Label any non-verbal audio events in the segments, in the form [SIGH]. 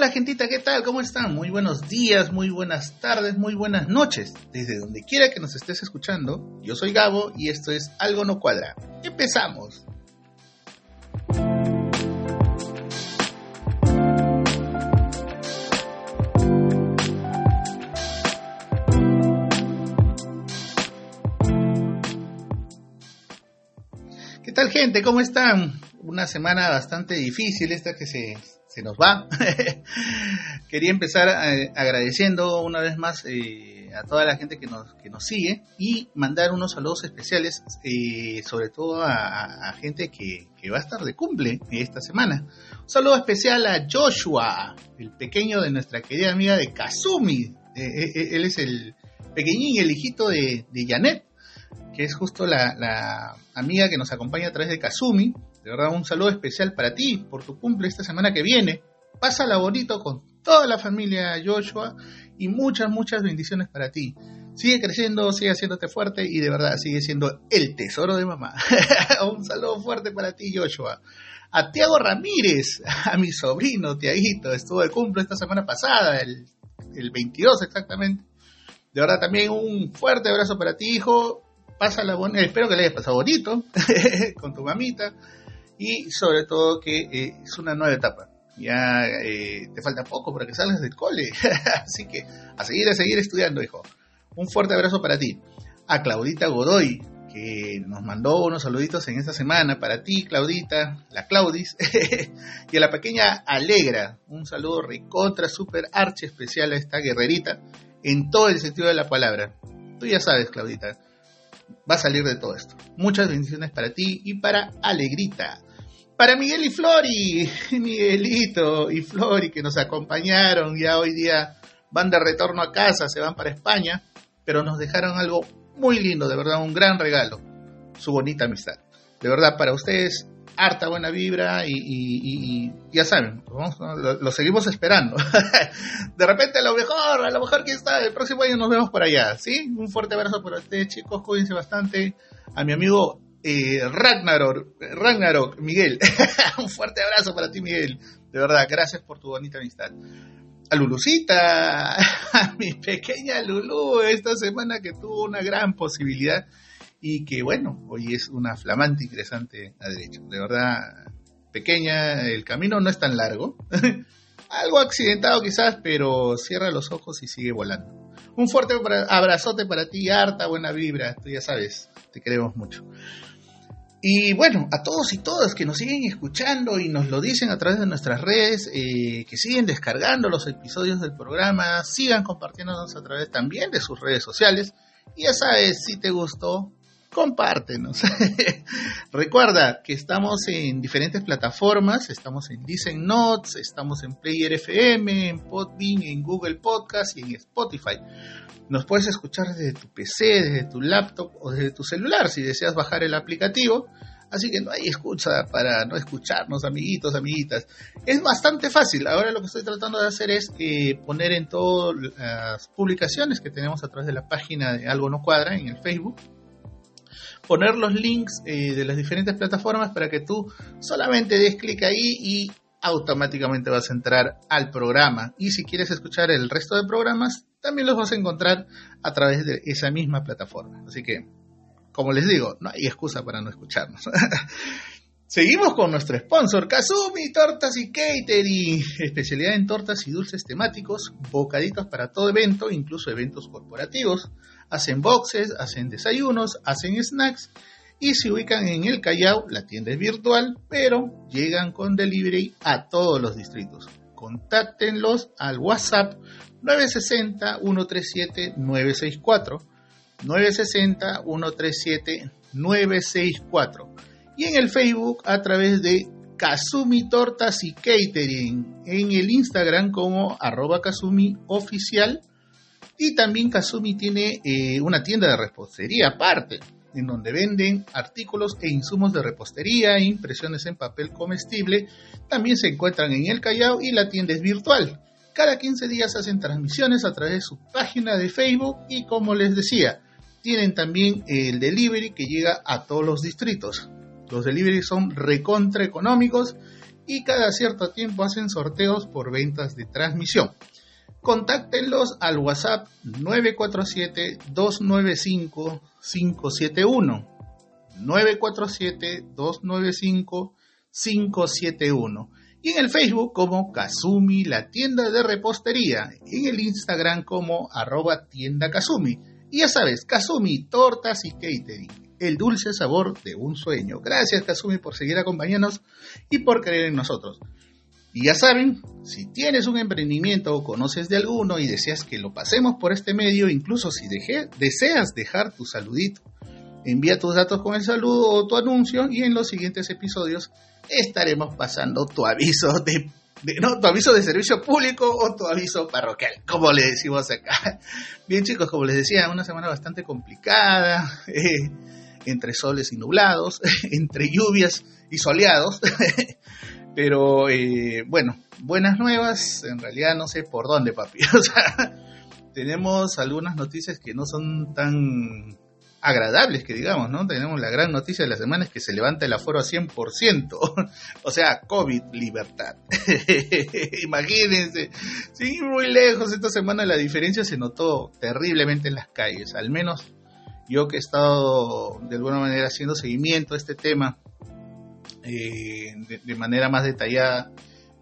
Hola gentita, ¿qué tal? ¿Cómo están? Muy buenos días, muy buenas tardes, muy buenas noches. Desde donde quiera que nos estés escuchando, yo soy Gabo y esto es Algo No Cuadra. Empezamos. ¿Qué tal gente? ¿Cómo están? Una semana bastante difícil esta que se, se nos va. [LAUGHS] Quería empezar eh, agradeciendo una vez más eh, a toda la gente que nos, que nos sigue y mandar unos saludos especiales, eh, sobre todo a, gente que, que, va a estar de cumple esta semana. Un saludo especial a Joshua, el pequeño de nuestra querida amiga de Kazumi. él es el pequeñín, el hijito de, de Janet que es justo la, la, amiga que nos acompaña a través de Kazumi. De verdad, un saludo especial para ti por tu cumple esta semana que viene. Pásala bonito con toda la familia Joshua y muchas, muchas bendiciones para ti. Sigue creciendo, sigue haciéndote fuerte y de verdad sigue siendo el tesoro de mamá. [LAUGHS] un saludo fuerte para ti, Joshua. A Tiago Ramírez, a mi sobrino Tiaguito, estuvo de cumple esta semana pasada, el, el 22 exactamente. De verdad, también un fuerte abrazo para ti, hijo pásala bonito, espero que le hayas pasado bonito [LAUGHS] con tu mamita y sobre todo que eh, es una nueva etapa. Ya eh, te falta poco para que salgas del cole, [LAUGHS] así que a seguir, a seguir estudiando, hijo. Un fuerte abrazo para ti. A Claudita Godoy, que nos mandó unos saluditos en esta semana para ti, Claudita, la Claudis, [LAUGHS] y a la pequeña Alegra, un saludo recontra, super arche especial a esta guerrerita, en todo el sentido de la palabra. Tú ya sabes, Claudita, va a salir de todo esto. Muchas bendiciones para ti y para Alegrita. Para Miguel y Flori, [LAUGHS] Miguelito y Flori que nos acompañaron, ya hoy día van de retorno a casa, se van para España, pero nos dejaron algo muy lindo, de verdad, un gran regalo, su bonita amistad. De verdad, para ustedes, harta buena vibra y, ya saben, lo, seguimos esperando. [LAUGHS] de repente a lo mejor, a lo mejor que está, el próximo año nos vemos por allá, ¿sí? Un fuerte abrazo para ustedes chicos, cuídense bastante. A mi amigo eh, Ragnarok, Ragnarok, Miguel, [LAUGHS] un fuerte abrazo para ti Miguel, de verdad, gracias por tu bonita amistad. A Lulucita, a mi pequeña Lulu, esta semana que tuvo una gran posibilidad y que bueno, hoy es una flamante interesante a derecho. De verdad, pequeña, el camino no es tan largo, [LAUGHS] algo accidentado quizás, pero cierra los ojos y sigue volando. Un fuerte abrazote para ti, harta buena vibra, tú ya sabes, te queremos mucho. Y bueno, a todos y todas que nos siguen escuchando y nos lo dicen a través de nuestras redes, eh, que siguen descargando los episodios del programa, sigan compartiéndonos a través también de sus redes sociales. Y ya sabes, si te gustó, compártenos. [LAUGHS] Recuerda que estamos en diferentes plataformas, estamos en Listen Notes, estamos en Player FM, en Podbean, en Google Podcast y en Spotify. Nos puedes escuchar desde tu PC, desde tu laptop o desde tu celular si deseas bajar el aplicativo. Así que no hay excusa para no escucharnos, amiguitos, amiguitas. Es bastante fácil. Ahora lo que estoy tratando de hacer es eh, poner en todas las publicaciones que tenemos a través de la página de Algo No Cuadra en el Facebook poner los links eh, de las diferentes plataformas para que tú solamente des clic ahí y automáticamente vas a entrar al programa. Y si quieres escuchar el resto de programas, también los vas a encontrar a través de esa misma plataforma. Así que, como les digo, no hay excusa para no escucharnos. [LAUGHS] Seguimos con nuestro sponsor, Kazumi Tortas y Catering, especialidad en tortas y dulces temáticos, bocaditos para todo evento, incluso eventos corporativos. Hacen boxes, hacen desayunos, hacen snacks y se ubican en el Callao, la tienda es virtual, pero llegan con delivery a todos los distritos. Contáctenlos al WhatsApp 960-137-964, 960-137-964 y en el Facebook a través de Kazumi Tortas y Catering, en el Instagram como arroba Kazumi Oficial y también Kazumi tiene eh, una tienda de repostería aparte, en donde venden artículos e insumos de repostería, impresiones en papel comestible, también se encuentran en el Callao y la tienda es virtual. Cada 15 días hacen transmisiones a través de su página de Facebook y como les decía, tienen también el delivery que llega a todos los distritos. Los deliveries son recontra económicos y cada cierto tiempo hacen sorteos por ventas de transmisión. Contáctenlos al WhatsApp 947-295-571. 947-295-571. Y en el Facebook como Kazumi, la tienda de repostería. En el Instagram como arroba tienda Kazumi. Y ya sabes, Kazumi, tortas y catering. El dulce sabor de un sueño. Gracias Kazumi por seguir acompañándonos y por creer en nosotros. Y ya saben, si tienes un emprendimiento o conoces de alguno y deseas que lo pasemos por este medio, incluso si deseas dejar tu saludito, envía tus datos con el saludo o tu anuncio y en los siguientes episodios estaremos pasando tu aviso de, no, tu aviso de servicio público o tu aviso parroquial, como le decimos acá. Bien chicos, como les decía, una semana bastante complicada, eh, entre soles y nublados, [LAUGHS] entre lluvias y soleados. [LAUGHS] Pero eh, bueno, buenas nuevas, en realidad no sé por dónde, papi. [LAUGHS] O sea, tenemos algunas noticias que no son tan agradables que digamos, ¿no? Tenemos la gran noticia de la semana que se levanta el aforo a 100%, [LAUGHS] o sea, COVID, libertad. [LAUGHS] Imagínense, sin muy lejos, esta semana la diferencia se notó terriblemente en las calles, al menos yo que he estado de alguna manera haciendo seguimiento a este tema eh, de, manera más detallada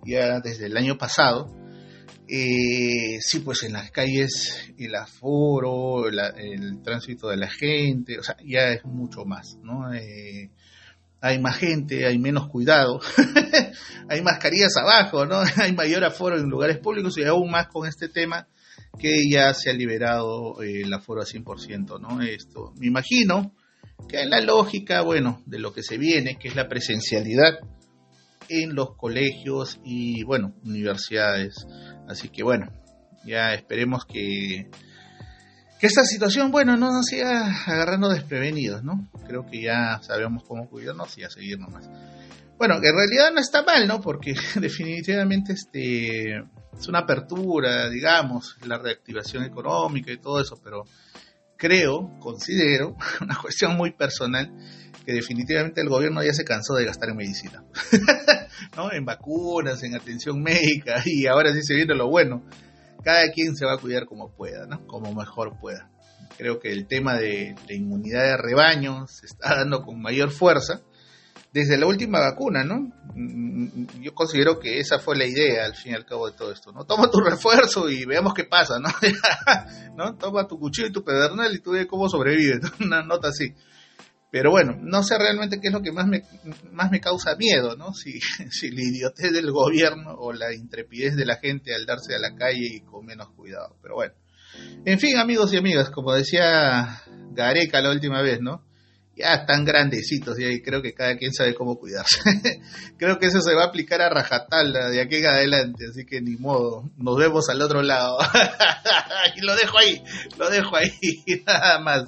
ya desde el año pasado. Eh, sí, pues en las calles el aforo, el tránsito de la gente, o sea, ya es mucho más, ¿no? Eh, hay más gente, hay menos cuidado, [LAUGHS] hay mascarillas abajo, ¿no? [LAUGHS] hay mayor aforo en lugares públicos y aún más con este tema que ya se ha liberado el aforo a 100%, ¿no? Esto, me imagino que en la lógica, bueno, de lo que se viene, que es la presencialidad en los colegios y, bueno, universidades. Así que, bueno, ya esperemos que, que esta situación, bueno, no nos siga agarrando desprevenidos, ¿no? Creo que ya sabemos cómo cuidarnos y a seguir nomás. Bueno, que en realidad no está mal, ¿no? Porque [LAUGHS] definitivamente este es una apertura, digamos, la reactivación económica y todo eso, pero creo, considero, [LAUGHS] una cuestión muy personal, que definitivamente el gobierno ya se cansó de gastar en medicina, [LAUGHS] ¿no? En vacunas, en atención médica, y ahora sí se viene lo bueno. Cada quien se va a cuidar como pueda, ¿no? Como mejor pueda. Creo que el tema de la inmunidad de rebaño se está dando con mayor fuerza desde la última vacuna, ¿no? Yo considero que esa fue la idea al fin y al cabo de todo esto, ¿no? Toma tu refuerzo y veamos qué pasa, ¿no? [LAUGHS] ¿no? Toma tu cuchillo y tu pedernal y tú ves cómo sobrevives, [LAUGHS] una nota así. Pero bueno, no sé realmente qué es lo que más me, más me causa miedo, ¿no? Si, [LAUGHS] si la idiotez del gobierno o la intrepidez de la gente al darse a la calle y con menos cuidado. Pero bueno. En fin, amigos y amigas, como decía Gareca la última vez, ¿no? Ya están grandecitos y ahí creo que cada quien sabe cómo cuidarse. [LAUGHS] creo que eso se va a aplicar a rajatabla de aquí en adelante, así que ni modo, nos vemos al otro lado. [LAUGHS] y lo dejo ahí, lo dejo ahí, [LAUGHS] nada más.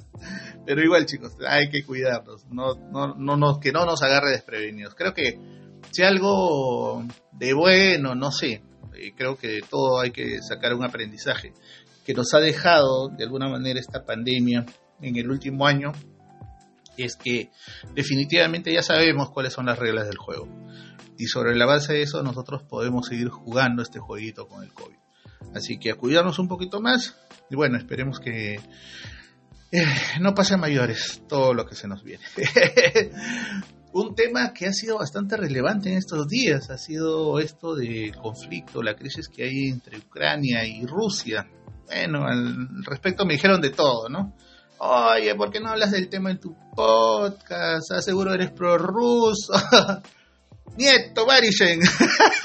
Pero igual chicos, hay que cuidarnos, no, no, no, no, que no nos agarre desprevenidos. Creo que si algo de bueno, no sé, eh, creo que de todo hay que sacar un aprendizaje que nos ha dejado de alguna manera esta pandemia en el último año es que definitivamente ya sabemos cuáles son las reglas del juego. Y sobre la base de eso nosotros podemos seguir jugando este jueguito con el COVID. Así que a cuidarnos un poquito más y bueno, esperemos que eh, no pase a mayores todo lo que se nos viene. [LAUGHS] un tema que ha sido bastante relevante en estos días ha sido esto del conflicto, la crisis que hay entre Ucrania y Rusia. Bueno, al respecto me dijeron de todo, ¿no? Oye, ¿por qué no hablas del tema en tu podcast? Aseguro eres prorruso. [LAUGHS] Nieto Marishen.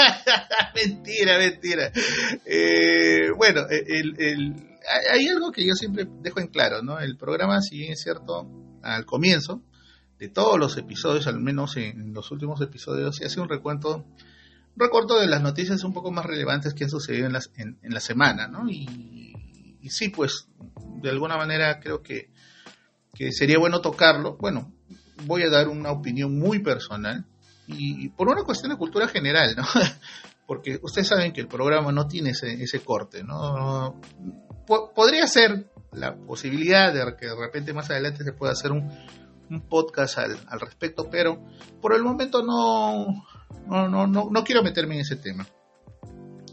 [LAUGHS] mentira, mentira. Eh, bueno, el, hay algo que yo siempre dejo en claro, ¿no? El programa, si bien cierto, al comienzo de todos los episodios, al menos en los últimos episodios, se hace un recuento, un recuento de las noticias un poco más relevantes que han sucedido en, las, en, la semana, ¿no? Y, y sí, pues de alguna manera creo que, sería bueno tocarlo. Bueno, voy a dar una opinión muy personal y, por una cuestión de cultura general, ¿no? [LAUGHS] Porque ustedes saben que el programa no tiene ese, corte, ¿no? podría ser la posibilidad de que de repente más adelante se pueda hacer un, podcast al, al, respecto, pero por el momento no, No, no, no, no quiero meterme en ese tema.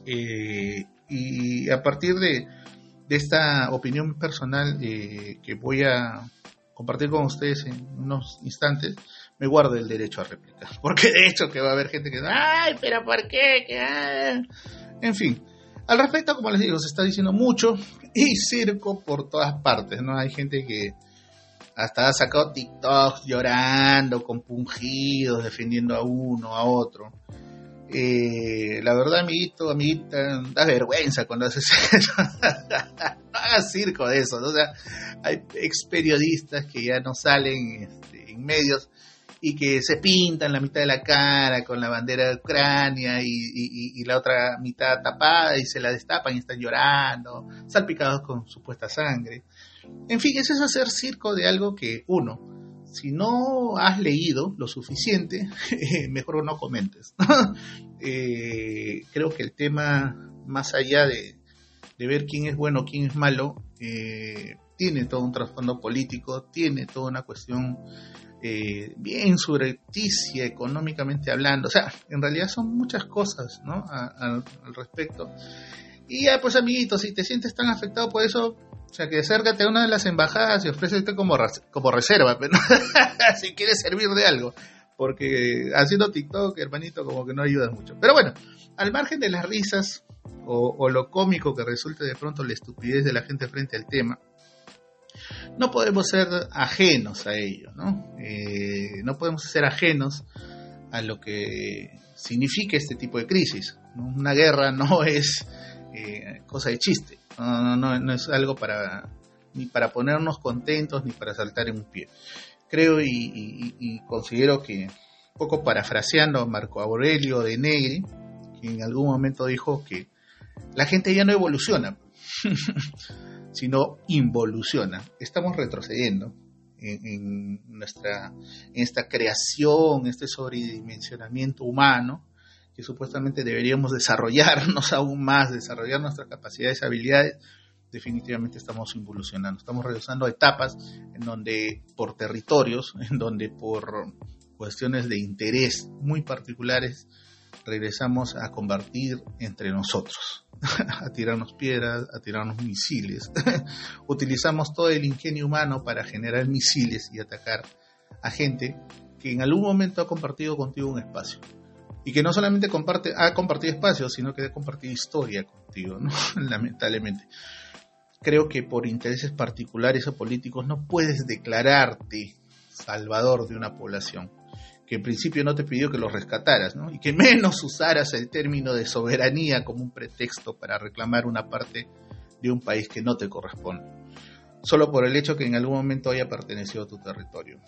Eh, y a partir de, esta opinión personal eh, que voy a compartir con ustedes en unos instantes, me guardo el derecho a réplica. [LAUGHS] Porque de hecho que va a haber gente que, ay, pero ¿por qué? En fin, al respecto, como les digo, se está diciendo mucho [LAUGHS] y circo por todas partes, ¿no? Hay gente que hasta ha sacado TikToks llorando, compungidos, defendiendo a uno, a otro. Eh, la verdad, amiguito, amiguita, da vergüenza cuando haces eso. [LAUGHS] no hagas circo de eso. O sea, hay ex periodistas que ya no salen este, en medios y que se pintan la mitad de la cara con la bandera de Ucrania y, la otra mitad tapada y se la destapan y están llorando, salpicados con supuesta sangre. En fin, eso es hacer circo de algo que, uno, si no has leído lo suficiente, [LAUGHS] mejor no comentes. [LAUGHS] Eh, creo que el tema, más allá de, ver quién es bueno, quién es malo, eh, tiene todo un trasfondo político, tiene toda una cuestión eh, bien subrepticia económicamente hablando. O sea, en realidad son muchas cosas ¿no? al respecto. Y ya, pues amiguitos, si te sientes tan afectado por eso, o sea, que acércate a una de las embajadas y ofrécete como, como reserva, [LAUGHS] pero si quieres servir de algo. Porque haciendo TikTok, hermanito, como que no ayuda mucho. Pero bueno, al margen de las risas o, o lo cómico que resulte de pronto la estupidez de la gente frente al tema, no podemos ser ajenos a ello, ¿no? Eh, no podemos ser ajenos a lo que significa este tipo de crisis. Una guerra no es eh, cosa de chiste, no, es algo para ni para ponernos contentos ni para saltar en un pie. Creo y, considero que, un poco parafraseando a Marco Aurelio de Negri, que en algún momento dijo que la gente ya no evoluciona. [LAUGHS] sino involuciona. Estamos retrocediendo en, nuestra, en esta creación, este sobredimensionamiento humano, que supuestamente deberíamos desarrollarnos [LAUGHS] aún más, desarrollar nuestras capacidades habilidades, definitivamente estamos involucionando. Estamos regresando a etapas en donde por territorios, [LAUGHS] en donde por cuestiones de interés muy particulares, regresamos a combatir entre nosotros, [LAUGHS] a tirarnos piedras, a tirarnos misiles. Utilizamos todo el ingenio humano para generar misiles y atacar a gente que en algún momento ha compartido contigo un espacio. Y que no solamente comparte, ha compartido espacio, sino que ha compartido historia contigo, [LAUGHS] lamentablemente. Creo que por intereses particulares o políticos no puedes declararte salvador de una población que en principio no te pidió que los rescataras, ¿no? Y que menos usaras el término de soberanía como un pretexto para reclamar una parte de un país que no te corresponde, solo por el hecho que en algún momento haya pertenecido a tu territorio.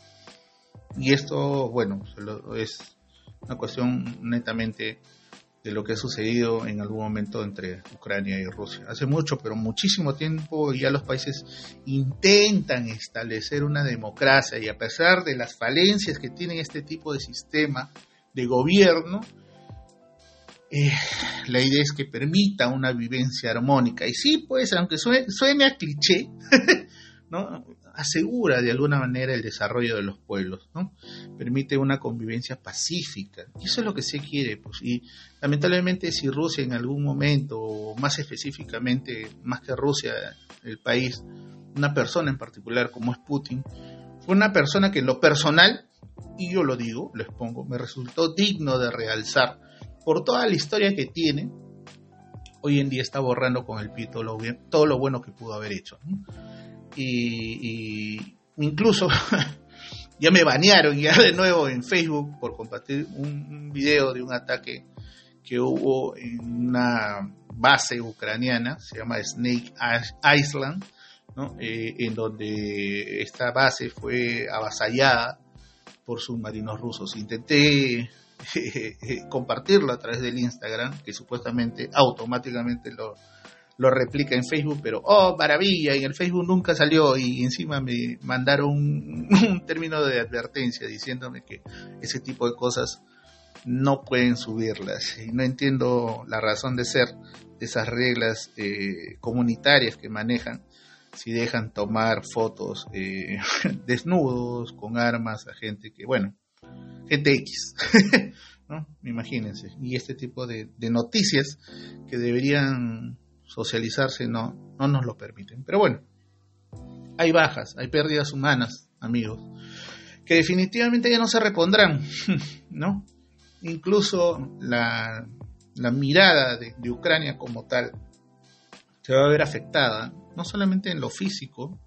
Y esto, bueno, es una cuestión netamente de lo que ha sucedido en algún momento entre Ucrania y Rusia. Hace mucho, pero muchísimo tiempo ya los países intentan establecer una democracia y a pesar de las falencias que tiene este tipo de sistema de gobierno, eh, la idea es que permita una vivencia armónica. Y sí, pues, aunque suene, suene a cliché, [LAUGHS] ¿no? Asegura de alguna manera el desarrollo de los pueblos, ¿no? Permite una convivencia pacífica. Y eso es lo que se quiere, pues. Y lamentablemente si Rusia en algún momento, o más específicamente, más que Rusia, el país, una persona en particular como es Putin, fue una persona que en lo personal, y yo lo digo, lo expongo, me resultó digno de realzar por toda la historia que tiene, hoy en día está borrando con el pie todo lo, todo lo bueno que pudo haber hecho. ¿no? Y, incluso [LAUGHS] ya me banearon ya de nuevo en Facebook por compartir un, video de un ataque que hubo en una base ucraniana, se llama Snake Island, eh, en donde esta base fue avasallada por submarinos rusos. Intenté [LAUGHS] compartirlo a través del Instagram, que supuestamente automáticamente lo, lo replica en Facebook, pero oh, maravilla, en el Facebook nunca salió y encima me mandaron [LAUGHS] un, término de advertencia diciéndome que ese tipo de cosas no pueden subirlas. Y no entiendo la razón de ser de esas reglas eh, comunitarias que manejan si dejan tomar fotos eh, [LAUGHS] desnudos, con armas, a gente que, bueno, gente X. [LAUGHS] ¿no? Imagínense. Y este tipo de, noticias que deberían socializarse no, no nos lo permiten. Pero bueno, hay bajas, hay pérdidas humanas, amigos, que definitivamente ya no se repondrán, [LAUGHS] ¿no? Incluso la, la mirada de, de Ucrania como tal se va a ver afectada, no solamente en lo físico,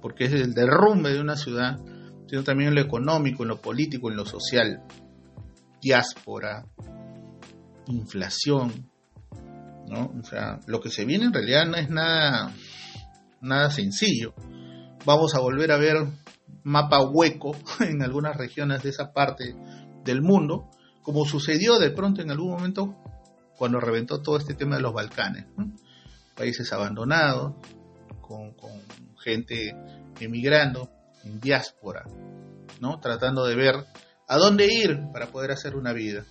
porque es el derrumbe de una ciudad, sino también en lo económico, en lo político, en lo social, diáspora, inflación, ¿no? O sea, lo que se viene en realidad no es nada, nada sencillo. Vamos a volver a ver mapa hueco [LAUGHS] en algunas regiones de esa parte del mundo, como sucedió de pronto en algún momento cuando reventó todo este tema de los Balcanes. Países abandonados, con, con gente emigrando en diáspora, ¿no? Tratando de ver a dónde ir para poder hacer una vida.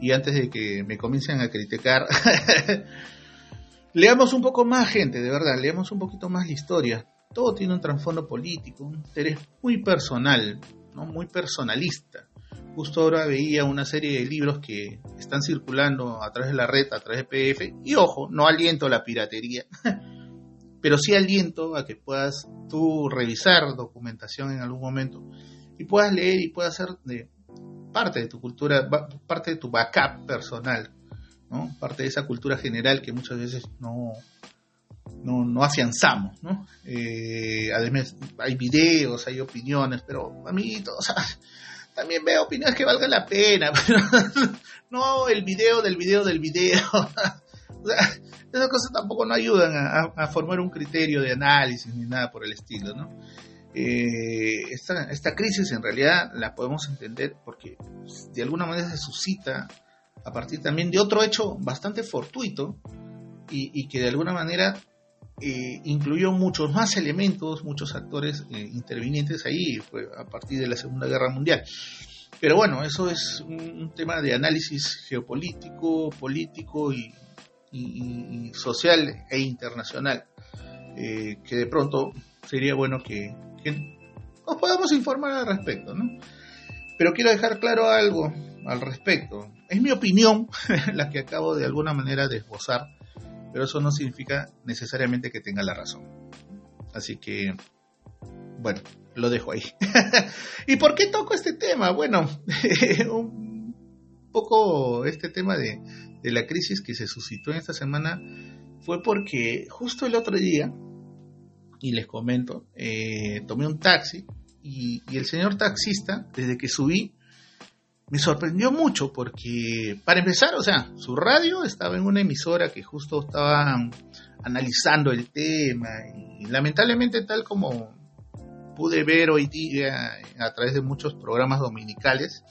Y antes de que me comiencen a criticar, [LAUGHS] leamos un poco más, gente, de verdad, leamos un poquito más la historia. Todo tiene un trasfondo político, un interés muy personal, ¿no? muy personalista. Justo ahora veía una serie de libros que están circulando a través de la red, a través de PDF, y ojo, no aliento la piratería, [LAUGHS] pero sí aliento a que puedas tú revisar documentación en algún momento y puedas leer y puedas hacer de parte de tu cultura, parte de tu backup personal, ¿no? parte de esa cultura general que muchas veces no, no, no afianzamos. ¿no? Eh, además, hay videos, hay opiniones, pero a mí o sea, también veo opiniones que valgan la pena, [LAUGHS] pero no el video del video del video. [LAUGHS] o sea, esas cosas tampoco no ayudan a, formar un criterio de análisis ni nada por el estilo, ¿no? Eh, esta, crisis en realidad la podemos entender porque de alguna manera se suscita a partir también de otro hecho bastante fortuito y, que de alguna manera eh, incluyó muchos más elementos, muchos actores eh, intervinientes ahí, fue a partir de la Segunda Guerra Mundial. Pero bueno, eso es un tema de análisis geopolítico, político y social e internacional, que de pronto sería bueno que, nos podamos informar al respecto, ¿no? Pero quiero dejar claro algo al respecto. Es mi opinión [LAUGHS] la que acabo de alguna manera de esbozar, pero eso no significa necesariamente que tenga la razón. Así que, bueno, lo dejo ahí. [LAUGHS] ¿Y por qué toco este tema? Bueno, [LAUGHS] un poco este tema de, de la crisis que se suscitó en esta semana fue porque justo el otro día, y les comento, eh, tomé un taxi y, el señor taxista, desde que subí, me sorprendió mucho porque, para empezar, o sea, su radio estaba en una emisora que justo estaba analizando el tema y lamentablemente tal como pude ver hoy día a través de muchos programas dominicales,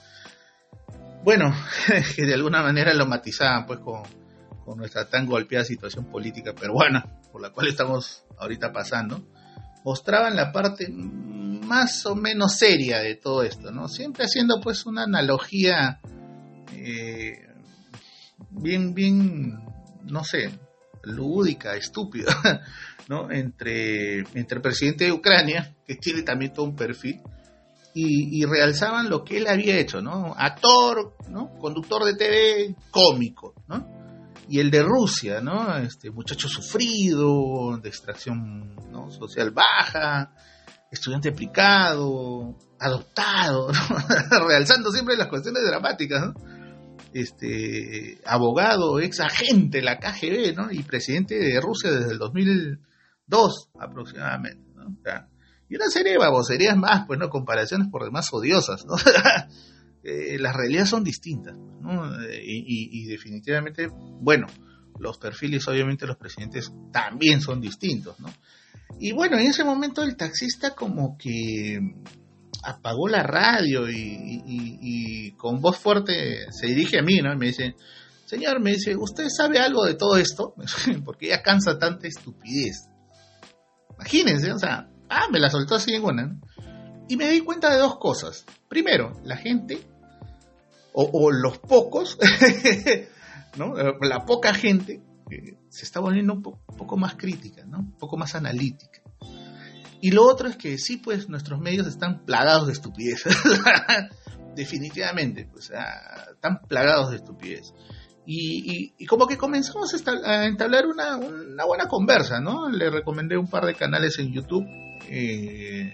bueno, [LAUGHS] que de alguna manera lo matizaban pues con, nuestra tan golpeada situación política peruana, por la cual estamos ahorita pasando, mostraban la parte más o menos seria de todo esto, ¿no? Siempre haciendo pues una analogía eh, bien, bien, no sé, lúdica, estúpida, [LAUGHS] ¿no? Entre, entre el presidente de Ucrania, que tiene también todo un perfil, y, realzaban lo que él había hecho, ¿no? Actor, ¿no? Conductor de TV, cómico, ¿no? Y el de Rusia, ¿no? Este muchacho sufrido, de extracción social baja, estudiante aplicado, adoptado, [LAUGHS] realzando siempre las cuestiones dramáticas, ¿no? Este, abogado, ex agente de la KGB, ¿no? Y presidente de Rusia desde el 2002 aproximadamente, ¿no? Y una serie de baboserías más, pues, ¿no? Comparaciones por demás odiosas, ¿no? [LAUGHS] Eh, las realidades son distintas, ¿no? Y, definitivamente, bueno, los perfiles, obviamente, los presidentes también son distintos, ¿no? Y bueno, en ese momento el taxista como que apagó la radio y, y, con voz fuerte se dirige a mí, ¿no? Y me dice, señor, me dice, ¿usted sabe algo de todo esto? [LAUGHS] Porque ya cansa tanta estupidez. Imagínense, o sea, Ah, me la soltó así en una. Y me di cuenta de dos cosas. Primero, la gente, o, los pocos, [LAUGHS] ¿no? la poca gente, se está volviendo un, poco más crítica, ¿no? un poco más analítica. Y lo otro es que sí, pues nuestros medios están plagados de estupidez. [LAUGHS] definitivamente, pues, ah, están plagados de estupidez. Y, como que comenzamos a entablar una, buena conversa, ¿no? Le recomendé un par de canales en YouTube, eh,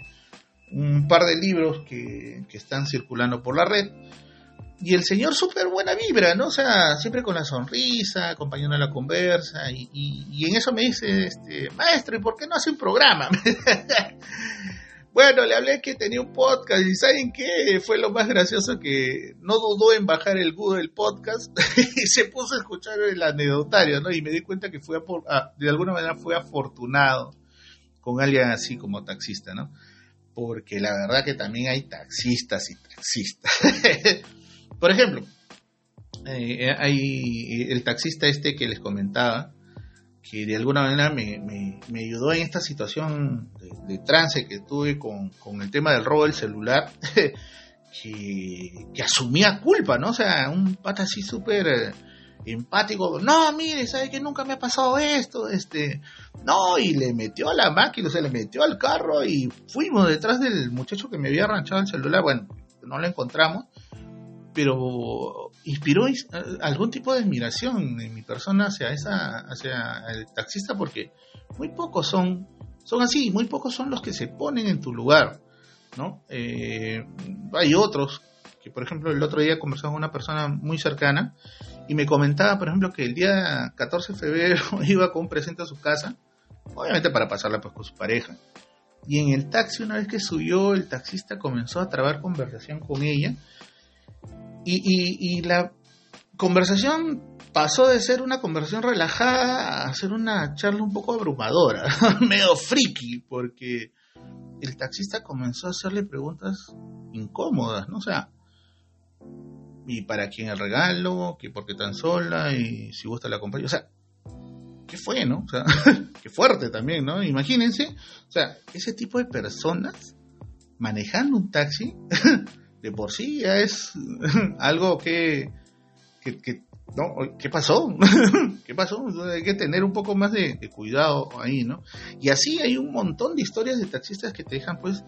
un par de libros que, están circulando por la red. Y el señor súper buena vibra, ¿no? O sea, siempre con la sonrisa, acompañando a la conversa. Y, y en eso me dice, este, maestro, ¿y por qué no hace un programa? [LAUGHS] Bueno, le hablé que tenía un podcast y ¿saben qué? Fue lo más gracioso que no dudó en bajar el Google Podcast [LAUGHS] y se puso a escuchar el anecdotario, ¿no? Y me di cuenta que fue ah, de alguna manera fue afortunado con alguien así como taxista, ¿no? Porque la verdad que también hay taxistas y taxistas. [LAUGHS] Por ejemplo, eh, hay el taxista este que les comentaba, que de alguna manera me, me, ayudó en esta situación de, trance que tuve con, el tema del robo del celular, [LAUGHS] que, asumía culpa, ¿no? O sea, un pata así súper eh, empático, no, mire, ¿sabe que nunca me ha pasado esto? Este, no, y le metió a la máquina, o sea, le metió al carro y fuimos detrás del muchacho que me había arranchado el celular, bueno, no lo encontramos, pero inspiró algún tipo de admiración en mi persona hacia esa hacia el taxista porque muy pocos son son así muy pocos son los que se ponen en tu lugar no eh, hay otros que por ejemplo el otro día conversaba con una persona muy cercana y me comentaba por ejemplo que el día 14 de febrero [LAUGHS] iba con un presente a su casa obviamente para pasarla pues con su pareja. Y en el taxi una vez que subió el taxista comenzó a trabar conversación con ella y, la conversación pasó de ser una conversación relajada a ser una charla un poco abrumadora, [LAUGHS] medio friki, porque el taxista comenzó a hacerle preguntas incómodas, ¿no? O sea, ¿y para quién el regalo? ¿Que por qué tan sola? ¿Y si gusta la compañía? O sea, ¿qué fue, no? O sea, [LAUGHS] qué fuerte también, ¿no? Imagínense, o sea, ese tipo de personas manejando un taxi [LAUGHS] de por sí ya es [LAUGHS] algo que, que, no, ¿qué pasó? [LAUGHS] ¿Qué pasó? Hay que tener un poco más de, cuidado ahí, ¿no? Y así hay un montón de historias de taxistas que te dejan, pues,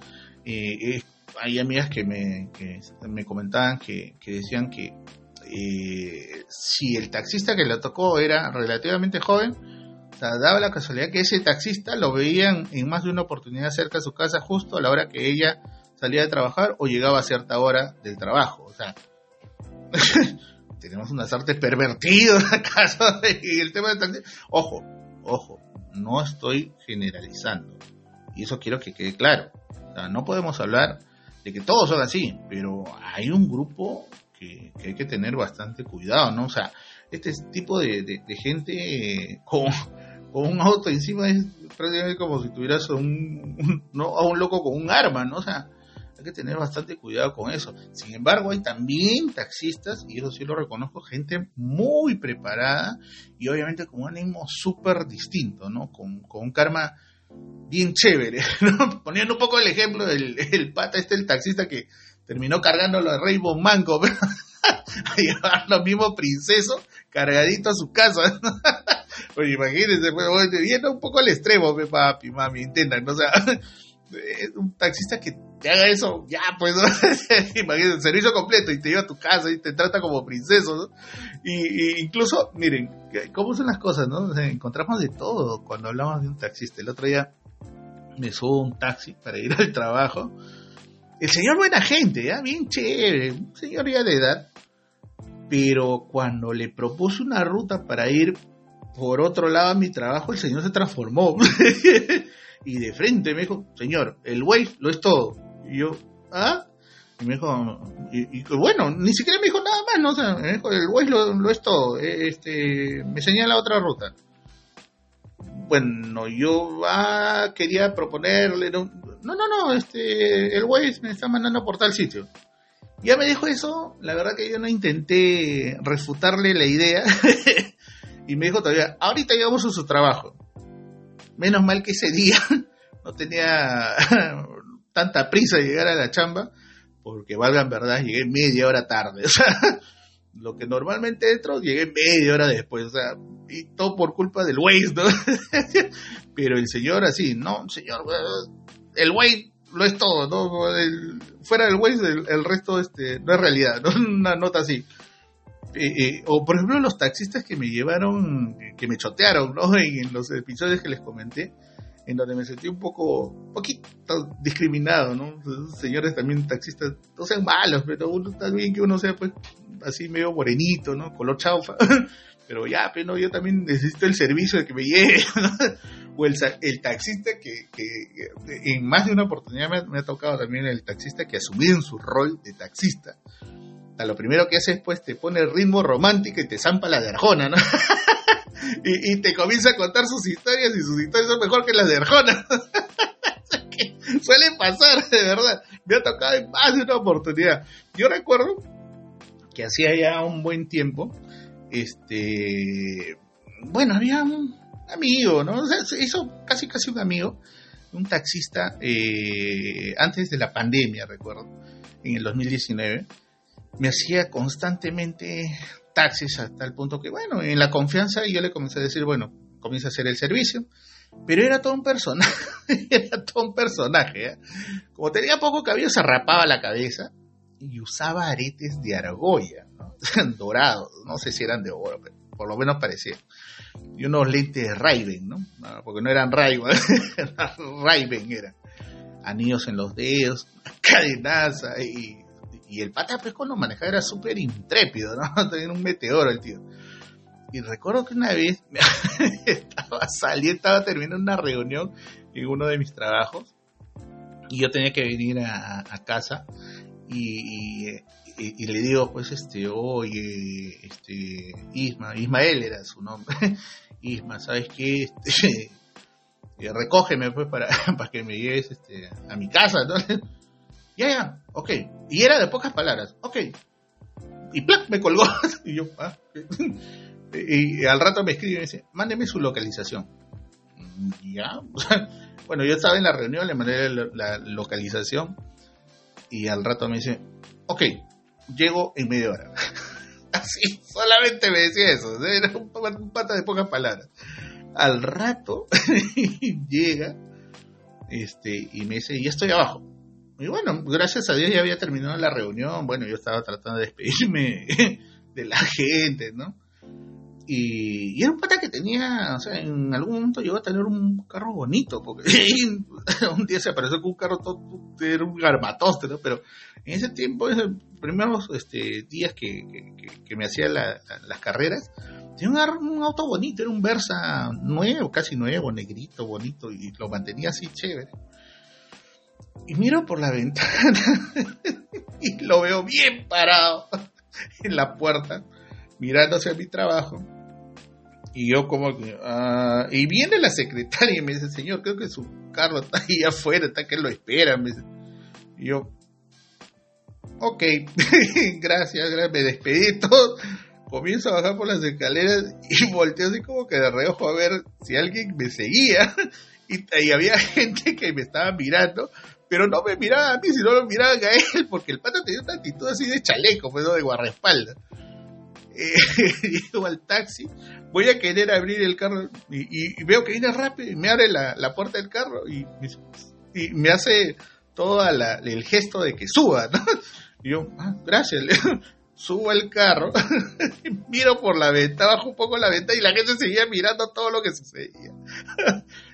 eh, eh, hay amigas que me, que me comentaban que, que decían que eh, si el taxista que le tocó era relativamente joven, daba la casualidad que ese taxista lo veían en más de una oportunidad cerca de su casa justo a la hora que ella salía de trabajar o llegaba a cierta hora del trabajo. O sea, [LAUGHS] tenemos unas artes pervertidas acaso [LAUGHS] y el tema de Ojo, ojo, no estoy generalizando. Y eso quiero que quede claro. O sea, no podemos hablar de que todos son así, pero hay un grupo que, hay que tener bastante cuidado, ¿no? O sea, este tipo de, gente con, un auto encima es prácticamente como si tuvieras un, ¿no? a un loco con un arma, ¿no? O sea, que tener bastante cuidado con eso. Sin embargo, hay también taxistas, y eso sí lo reconozco, gente muy preparada y obviamente con un ánimo súper distinto, ¿no? Con, un karma bien chévere, [LAUGHS] ¿no? Poniendo un poco el ejemplo del el pata este, el taxista que terminó cargándolo a Rainbow Manco, [LAUGHS] a llevar los mismos princesos cargadito a su casa. [LAUGHS] pues imagínense, pues, viendo un poco al extremo, papi, mami, intentan, ¿no? O sea, un taxista que te haga eso, ya, pues, [LAUGHS] imagínate, servicio completo y te lleva a tu casa y te trata como princeso, ¿no? Y, incluso, miren, ¿cómo son las cosas, no? encontramos de todo cuando hablamos de un taxista. El otro día me subo un taxi para ir al trabajo. El señor buena gente, ¿ya? Bien chévere, un señor ya de edad. Pero cuando le propuse una ruta para ir por otro lado a mi trabajo, el señor se transformó. [LAUGHS] y de frente me dijo, señor, el Waze lo es todo. Y yo, ¿ah? Y me dijo, y, bueno, ni siquiera me dijo nada más, ¿no? O me dijo, el Waze lo, es todo, e, este, me señala otra ruta. Bueno, yo ah, quería proponerle, no, no, no, este, el Waze me está mandando por tal sitio. Ya me dijo eso, la verdad que yo no intenté refutarle la idea. [LAUGHS] y me dijo todavía, ahorita llegamos a su trabajo. Menos mal que ese día [LAUGHS] no tenía [LAUGHS] tanta prisa de llegar a la chamba, porque valgan verdad, llegué media hora tarde. [LAUGHS] O sea, lo que normalmente entro, llegué media hora después. O sea, y todo por culpa del Waze. Pero el señor así, no, señor, el Waze lo es todo, ¿no? fuera del Waze, el, resto este, no es realidad, ¿no? Una nota así. Eh, eh, o por ejemplo los taxistas que me llevaron, que me chotearon, ¿no? [LAUGHS] En, los episodios que les comenté, en donde me sentí un poco, poquito discriminado, ¿no? señores también taxistas, no sean malos, pero uno también que uno sea pues así medio morenito, ¿no? Color chaufa. [LAUGHS] pero ya, pero yo también necesito el servicio de que me llegue, [LAUGHS] o el, el taxista que, en más de una oportunidad me, ha tocado también el taxista que asumido en su rol de taxista. A lo primero que hace es pues te pone el ritmo romántico y te zampa la de Arjona, ¿no? [LAUGHS] y, te comienza a contar sus historias y sus historias son mejor que las de Arjona. [LAUGHS] suele pasar, de verdad. Me ha tocado en más de una oportunidad. Yo recuerdo que hacía ya un buen tiempo, este, bueno, había un amigo, ¿no? O sea, se hizo casi casi un amigo, un taxista, eh, antes de la pandemia, recuerdo, en el 2019, me hacía constantemente taxis hasta el punto que, bueno, en la confianza yo le comencé a decir, bueno, comienza a hacer el servicio, pero era todo un personaje, [LAUGHS] era todo un personaje, ¿eh? como tenía poco cabello se rapaba la cabeza y usaba aretes de argolla, [LAUGHS] dorados, no sé si eran de oro, pero por lo menos parecía. Y unos lentes de Raven, ¿no? Porque no eran Ray Raven [LAUGHS] era. Anillos en los dedos, cadenaza y, y el pata pues cuando manejaba era súper intrépido, ¿no? [LAUGHS] Tenía un meteoro el tío. Y recuerdo que una vez [LAUGHS] estaba saliendo, estaba terminando una reunión en uno de mis trabajos y yo tenía que venir a, casa y, le digo, pues, este, oye, este, Isma, Ismael era su nombre, [LAUGHS] Isma, ¿sabes qué? Este, eh, recógeme, pues, para, para que me lleves, este, a mi casa, entonces, ya, ya, ok, y era de pocas palabras, ok, y ¡plac! me colgó, [LAUGHS] y yo, ah, y, al rato me escribe y me dice, mándeme su localización, ya, bueno, yo estaba en la reunión, le mandé la localización, y al rato me dice, ok, llego en media hora. [LAUGHS] Así, solamente me decía eso, era un, pata de pocas palabras. Al rato [LAUGHS] llega este, y me dice, ya estoy abajo. Y bueno, gracias a Dios ya había terminado la reunión, bueno, yo estaba tratando de despedirme [LAUGHS] de la gente, ¿no? Y, era un pata que tenía, o sea, en algún momento llegó a tener un carro bonito, porque [LAUGHS] un día se apareció con un carro todo, era un garbatoste, ¿no? Pero en ese tiempo, en esos primeros este, días que, me hacía las carreras, tenía un, auto bonito, era un Versa nuevo, casi nuevo, negrito, bonito, y lo mantenía así chévere. Y miro por la ventana [LAUGHS] y lo veo bien parado [LAUGHS] en la puerta mirando hacia mi trabajo. Y yo como que... Ah", y viene la secretaria y me dice, señor, creo que su carro está ahí afuera, está que lo espera. Y yo, ok, [LAUGHS] gracias, gracias, me despedí todo. Comienzo a bajar por las escaleras y volteo así como que de reojo a ver si alguien me seguía. Y, y había gente que me estaba mirando, pero no me miraba a mí, sino lo miraban a él, porque el pata tenía una actitud así de chaleco, pues, de guardaespaldas eh, [LAUGHS] llego al taxi, voy a querer abrir el carro y, veo que viene rápido y me abre la, puerta del carro y, me hace todo el gesto de que suba, ¿no? Y yo, ah, gracias, [LAUGHS] subo al carro, [LAUGHS] miro por la ventana, bajo un poco la ventana y la gente seguía mirando todo lo que sucedía.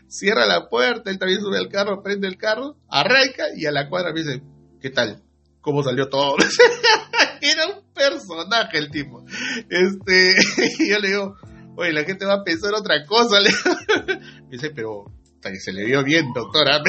Cierra la puerta, él también sube al carro, prende el carro, arranca y a la cuadra me dice, ¿qué tal? ¿Cómo salió todo? [LAUGHS] Era un personaje el tipo. Este, y [LAUGHS] yo le digo, oye, la gente va a pensar otra cosa. Le [LAUGHS] me dice, pero se le vio bien, doctora.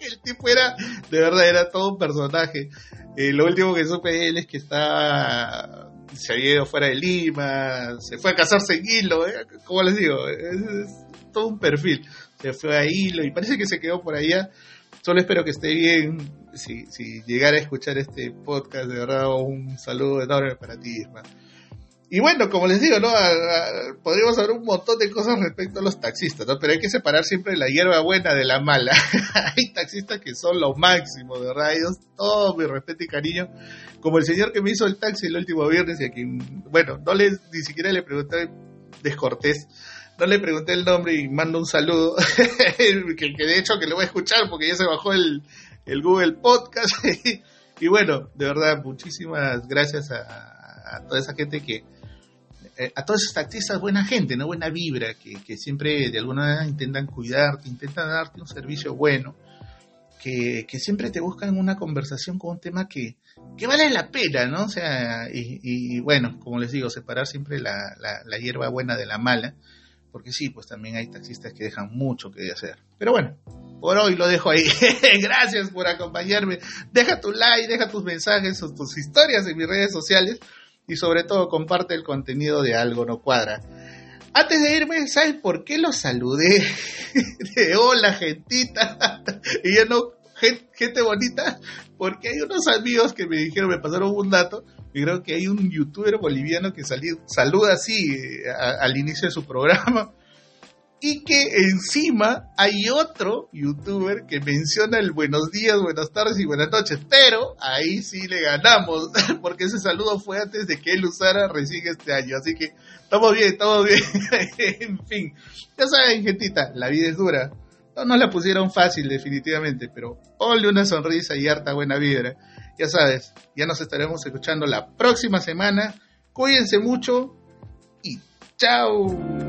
el tipo era, de verdad, era todo un personaje. Eh, lo último que supe de él es que está, se había ido fuera de Lima, se fue a casarse en Hilo, ¿eh? como les digo, es, todo un perfil. Se fue a Hilo y parece que se quedó por allá. Solo espero que esté bien si, si llegara a escuchar este podcast, de verdad, un saludo enorme para ti, Isma. Y bueno, como les digo, ¿no? podríamos hablar un montón de cosas respecto a los taxistas, ¿no? Pero hay que separar siempre la hierba buena de la mala. [LAUGHS] hay taxistas que son lo máximo, de. Ellos, todo mi respeto y cariño. Como el señor que me hizo el taxi el último viernes y a quien, bueno, no les, ni siquiera le pregunté descortés, no le pregunté el nombre y mando un saludo, [LAUGHS] que, de hecho que lo voy a escuchar porque ya se bajó el, el Google Podcast. [LAUGHS] y bueno, de verdad, muchísimas gracias a, toda esa gente que, eh, a todos esos artistas, buena gente, ¿no? Buena vibra, que, que siempre de alguna manera intentan cuidarte, intentan darte un servicio bueno que, siempre te buscan una conversación con un tema que, vale la pena, ¿no? O sea, y, bueno, como les digo, separar siempre la, la, hierba buena de la mala, porque sí, pues también hay taxistas que dejan mucho que hacer. Pero bueno, por hoy lo dejo ahí. [LAUGHS] Gracias por acompañarme. Deja tu like, deja tus mensajes o tus historias en mis redes sociales y sobre todo comparte el contenido de Algo No Cuadra. Antes de irme, ¿sabes por qué los saludé? [LAUGHS] de hola, gentita. [LAUGHS] y yo no, gente, bonita, porque hay unos amigos que me dijeron, me pasaron un dato, y creo que hay un youtuber boliviano que saluda así eh, al inicio de su programa. [LAUGHS] Y que encima hay otro youtuber que menciona el buenos días, buenas tardes y buenas noches, pero ahí sí le ganamos, [LAUGHS] porque ese saludo fue antes de que él usara recién este año, así que estamos bien, estamos bien, [LAUGHS] en fin, ya saben gentita, la vida es dura, no nos la pusieron fácil definitivamente, pero ponle una sonrisa y harta buena vibra, ya sabes, ya nos estaremos escuchando la próxima semana, cuídense mucho y chao.